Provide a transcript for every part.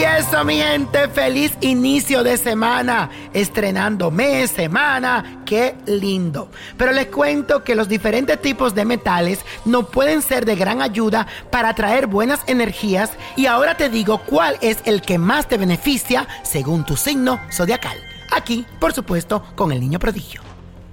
eso, mi gente, feliz inicio de semana, estrenando mes, semana, qué lindo. Pero les cuento que los diferentes tipos de metales no pueden ser de gran ayuda para atraer buenas energías y ahora te digo cuál es el que más te beneficia según tu signo zodiacal. Aquí, por supuesto, con el niño prodigio.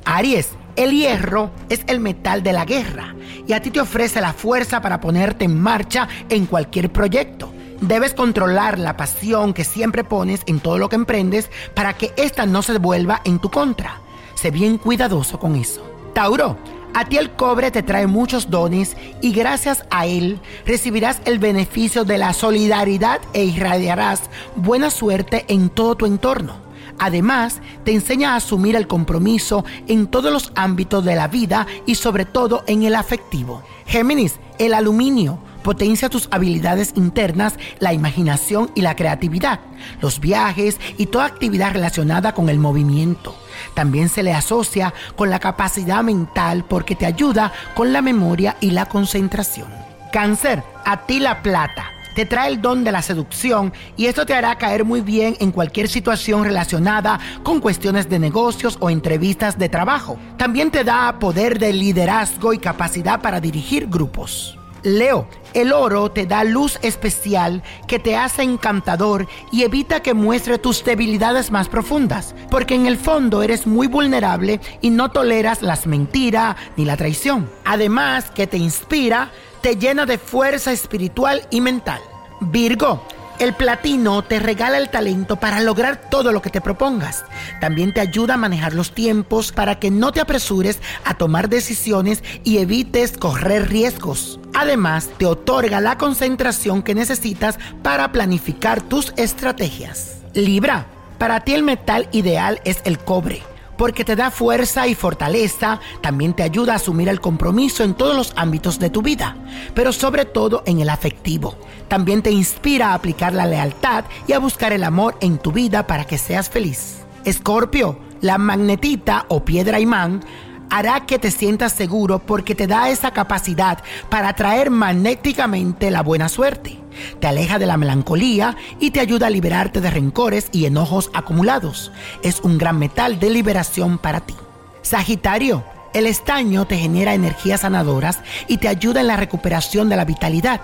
Aries, el hierro es el metal de la guerra y a ti te ofrece la fuerza para ponerte en marcha en cualquier proyecto. Debes controlar la pasión que siempre pones en todo lo que emprendes para que ésta no se vuelva en tu contra. Sé bien cuidadoso con eso. Tauro, a ti el cobre te trae muchos dones y gracias a él recibirás el beneficio de la solidaridad e irradiarás buena suerte en todo tu entorno. Además, te enseña a asumir el compromiso en todos los ámbitos de la vida y sobre todo en el afectivo. Géminis, el aluminio potencia tus habilidades internas, la imaginación y la creatividad, los viajes y toda actividad relacionada con el movimiento. También se le asocia con la capacidad mental porque te ayuda con la memoria y la concentración. Cáncer, a ti la plata te trae el don de la seducción y esto te hará caer muy bien en cualquier situación relacionada con cuestiones de negocios o entrevistas de trabajo. También te da poder de liderazgo y capacidad para dirigir grupos. Leo, el oro te da luz especial que te hace encantador y evita que muestre tus debilidades más profundas, porque en el fondo eres muy vulnerable y no toleras las mentiras ni la traición. Además que te inspira, te llena de fuerza espiritual y mental. Virgo, el platino te regala el talento para lograr todo lo que te propongas. También te ayuda a manejar los tiempos para que no te apresures a tomar decisiones y evites correr riesgos. Además, te otorga la concentración que necesitas para planificar tus estrategias. Libra, para ti el metal ideal es el cobre porque te da fuerza y fortaleza, también te ayuda a asumir el compromiso en todos los ámbitos de tu vida, pero sobre todo en el afectivo. También te inspira a aplicar la lealtad y a buscar el amor en tu vida para que seas feliz. Escorpio, la magnetita o piedra imán hará que te sientas seguro porque te da esa capacidad para atraer magnéticamente la buena suerte. Te aleja de la melancolía y te ayuda a liberarte de rencores y enojos acumulados. Es un gran metal de liberación para ti. Sagitario, el estaño te genera energías sanadoras y te ayuda en la recuperación de la vitalidad.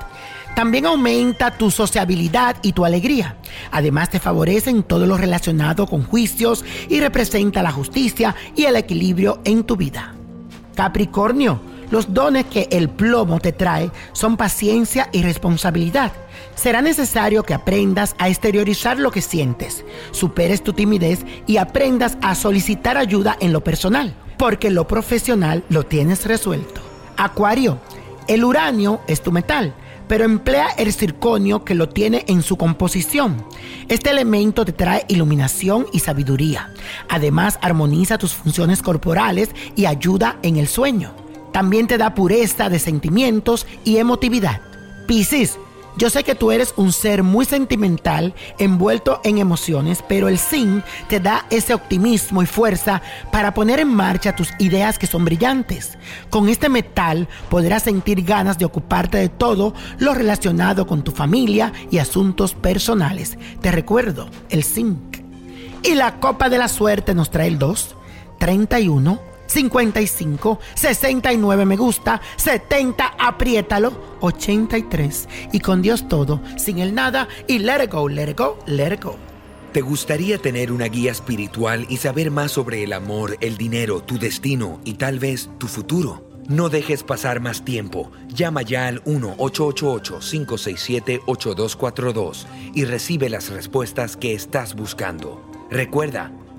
También aumenta tu sociabilidad y tu alegría. Además te favorece en todo lo relacionado con juicios y representa la justicia y el equilibrio en tu vida. Capricornio, los dones que el plomo te trae son paciencia y responsabilidad. Será necesario que aprendas a exteriorizar lo que sientes, superes tu timidez y aprendas a solicitar ayuda en lo personal, porque lo profesional lo tienes resuelto. Acuario, el uranio es tu metal pero emplea el circonio que lo tiene en su composición. Este elemento te trae iluminación y sabiduría. Además, armoniza tus funciones corporales y ayuda en el sueño. También te da pureza de sentimientos y emotividad. Piscis, yo sé que tú eres un ser muy sentimental, envuelto en emociones, pero el zinc te da ese optimismo y fuerza para poner en marcha tus ideas que son brillantes. Con este metal podrás sentir ganas de ocuparte de todo lo relacionado con tu familia y asuntos personales. Te recuerdo, el zinc. Y la copa de la suerte nos trae el 2, 31, 55, 69 me gusta, 70 apriétalo, 83 y con Dios todo, sin el nada y let it go, let it go, let it go. ¿Te gustaría tener una guía espiritual y saber más sobre el amor, el dinero, tu destino y tal vez tu futuro? No dejes pasar más tiempo. Llama ya al 1-888-567-8242 y recibe las respuestas que estás buscando. Recuerda,